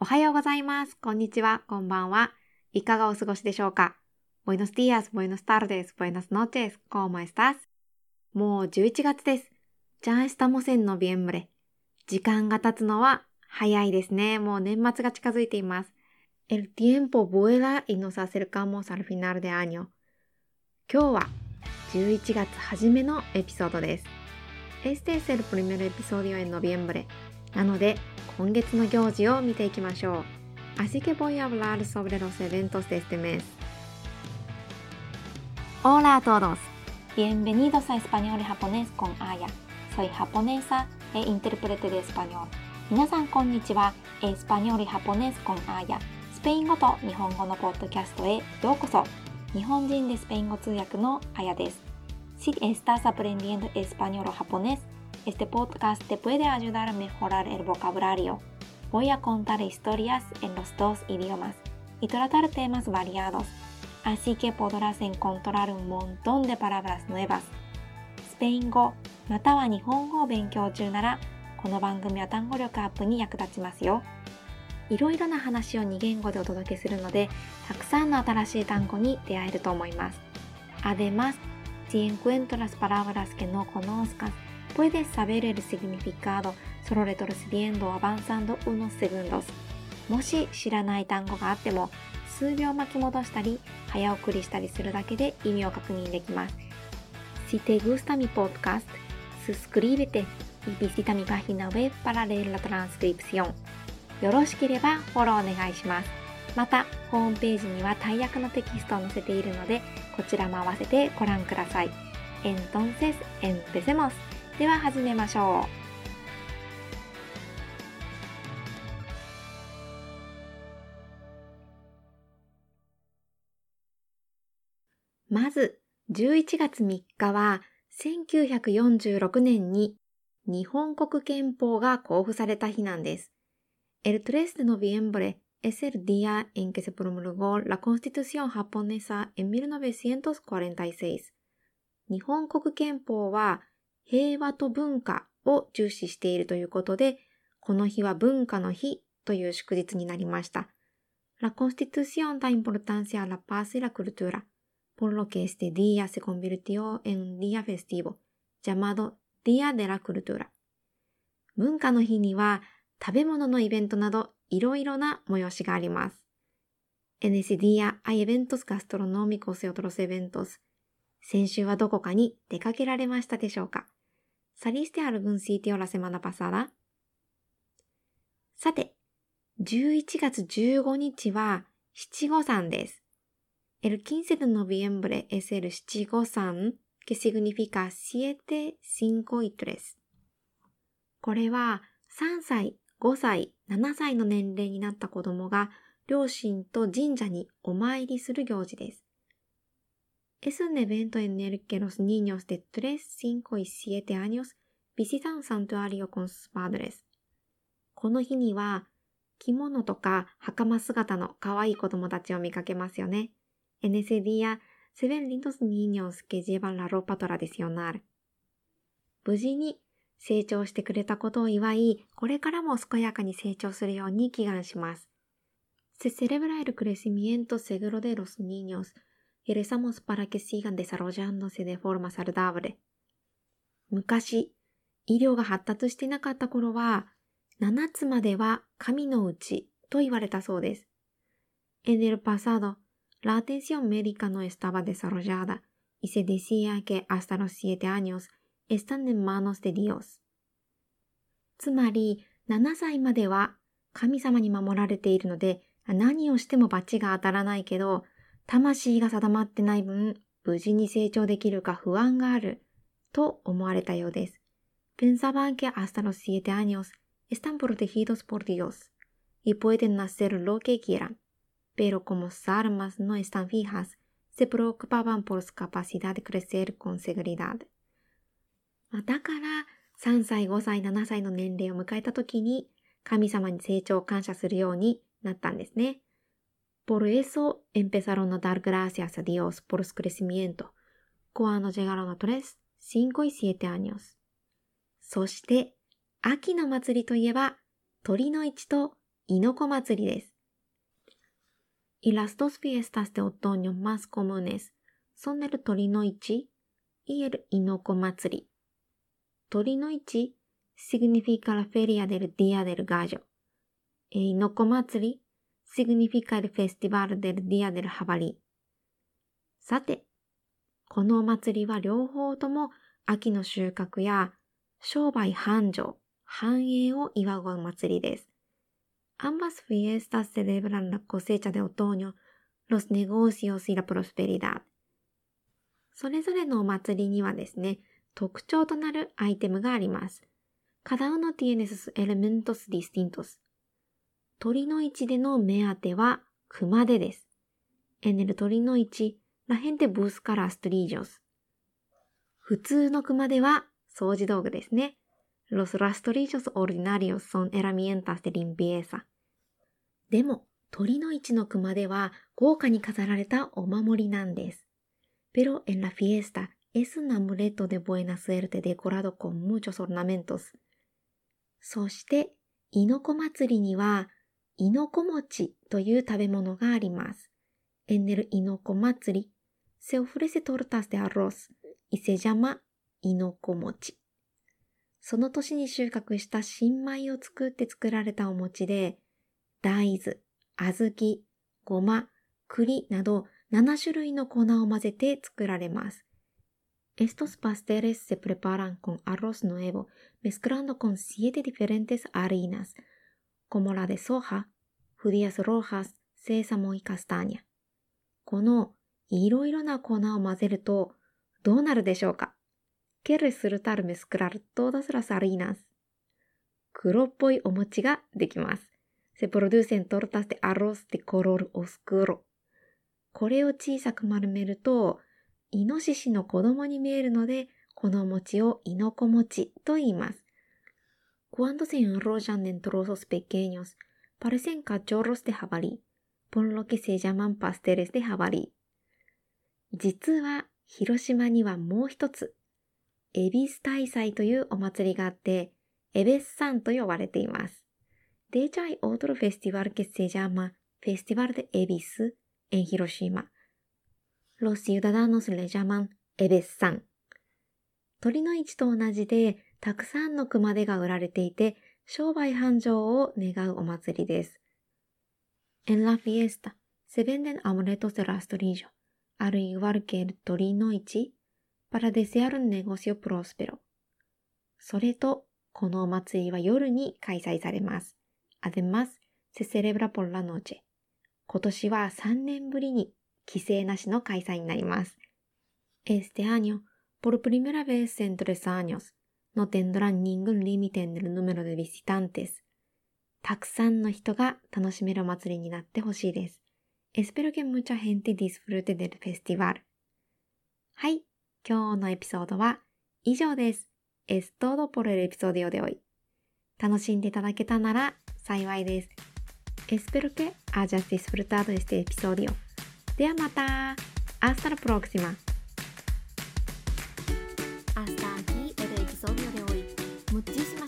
おはようございます。こんにちは。こんばんは。いかがお過ごしでしょうか Buenos días, buenas tardes, buenas noches, ¿cómo estás? もう11月です。Ya estamos en noviembre. 時間が経つのは早いですね。もう年末が近づいています。El tiempo vuela y nos acercamos al final de año. 今日は11月初めのエピソードです。Este es el primer episodio en noviembre. なので、今月の行事を見ていきましょう。Así que voy a hablar sobre los eventos de este mes. Hola a todos. Bienvenidos a Español y Japonés con Aya. Soy japonesa e intérprete de español. 皆さんこんにちは。エスパニョル・ハポネス・コン・アーヤ。スペイン語と日本語のポッドキャストへようこそ。日本人でスペイン語通訳のあやです。Si estás aprendiendo español o japonés, este podcast te puede ayudar a mejorar el vocabulario. Voy a contar historias en los dos idiomas y tratar temas variados, así que podrás encontrar un montón de palabras nuevas. スペイン語または日本語を勉強中ならこの番組は単語力アップに役立ちますよ。いろいろな話を2言語でお届けするので、たくさんの新しい単語に出会えると思います。Además, si encuentras palabras que no conozcas, puedes saber el significado solo retrocediendo o avanzando unos segundos. もし知らない単語があっても、数秒巻き戻したり、早送りしたりするだけで意味を確認できます。Si te gusta mi podcast, suscríbete y visita mi página web para leer la transcripción. よろしければフォローお願いします。また、ホームページには大役のテキストを載せているので、こちらも合わせてご覧ください。Entonces, empecemos! では始めましょう。まず、11月3日は、1946年に日本国憲法が公布された日なんです。El 3 de noviembre es el día en que se promulgó la Constitución japonesa en 1946. 日本国憲法は平和と文化を重視しているということで、この日は文化の日という祝日になりました。La Constitución da importancia a la paz y la cultura, por lo que este día se convirtió en un día festivo, llamado Día de la Cultura. 文化の日には食べ物のイベントなどいろいろな催しがあります。En ese día hay eventos gastronómicos y otros eventos. 先週はどこかに出かけられましたでしょうか ¿Saliste algún sitio la semana pasada? さて、11月15日は七五三です。El 15 de noviembre es el 七五三 que significa siete, cinco y tres. これは3歳、5歳、7歳の年齢になった子供が両親と神社にお参りする行事です。Es un evento en el que los niños de 3, 5 y 7 años visitan santuario con sus padres. この日には着物とか袴姿の可愛い子供たちを見かけますよね。En ese día se ven lindos niños que llevan la ropa tradicional. 無事に成長してくれたことを祝い、これからも健やかに成長するように祈願します。Se celebra el crecimiento seguro de los niños y rezamos para que sigan desarrollándose de forma saludable. 昔、医療が発達していなかった頃は、7つまでは神のうちと言われたそうです。En el pasado, la atención médica no estaba desarrollada y se decía que hasta los siete años están en manos de Dios. つまり、7歳までは神様に守られているので、何をしても罰が当たらないけど、魂が定まってない分、無事に成長できるか不安がある、と思われたようです。Pensaban que hasta los siete años están protegidos por Dios y pueden hacer lo que quieran, pero como sus armas no están fijas, se preocupaban por su capacidad de crecer con seguridad. だから、3歳、5歳、7歳の年齢を迎えた時に、神様に成長を感謝するようになったんですね。Por eso empezaron a dar gracias a Dios por su crecimiento cuando llegaron a 3, 5 y 7 años. そして、秋の祭りといえば、鳥の市とイノコ祭りです。Y las dos fiestas de otoño más comunes son el Torino Ichi y el Inoko Matsuri. Torino Ichi significa la feria del Día del Gallo. E Inoko Matsuri significa el festival del Día del Jabalí. さて、このお祭りは両方とも秋の収穫や商売繁盛、繁栄を祝うお祭りです。Ambas fiestas celebran la cosecha de otoño, los negocios y la prosperidad. それぞれのお祭りにはですね、特徴となるアイテムがあります。Cada uno tiene sus elementos distintos. 鳥の市での目当ては熊手です。 En el 酉の市、 la gente busca rastrillos。普通の熊手は掃除道具ですね。 Los rastrillos ordinarios son herramientas limpieza。でも、酉の市の熊手は豪華に飾られたお守りなんです。 Pero en la fiesta、es un amuleto de buena suerte decorado con muchos ornamentos。そして、イノコ祭りには、イノコモチという食べ物があります。エンネルイノコ祭り、セオフレセトルタステアロス、伊勢ャマ、イノコモチ。その年に収穫した新米を作って作られたお餅で、大豆、小豆、ごま、栗など7種類の粉を混ぜて作られます。エストスパ pasteles se preparan con arroz nuevo, mezclando con. コモラデソハ、フデアスロハス、セーサモイカスターニャ。このいろいろな粉を混ぜるとどうなるでしょうかケルスルタルメスクラルトダスラサリーナス。黒っぽいお餅ができます。セプロデュセントルタステアロスデコロールオスクロ。これを小さく丸めるとイノシシの子供に見えるのでこの餅をイノコ餅と言います。Cuando se enrollan en trozos pequeños, parecen cachorros de jabalí, por lo que se llaman pasteles de jabalí. 実は、広島にはもう一つ、エビス大祭というお祭りがあって、エベスサンと呼ばれています。De hecho, hay otro festival que se llama Festival de Ebis en Hiroshima. Los ciudadanos le llaman エベスサン。鳥の市と同じで、たくさんの熊手が売られていて、商売繁盛を願うお祭りです。En la fiesta se venden amuletos de rastrillo, al igual que el 鳥の市 para desear un negocio próspero. それと、このお祭りは夜に開催されます。Además, se celebra por la noche. 今年は3年ぶりに規制なしの開催になります。Este año, por primera vez en tres años, no tendrán ningún límite en el número de visitantes. たくさんの人が楽しめるお祭りになってほしいです。Espero que mucha gente disfrute del festival. はい、今日のエピソードは以上です。Es todo por el episodio de hoy. 楽しんでいただけたなら幸いです。Espero que hayas disfrutado este episodio. De amata. Hasta la próxima. もっちりしま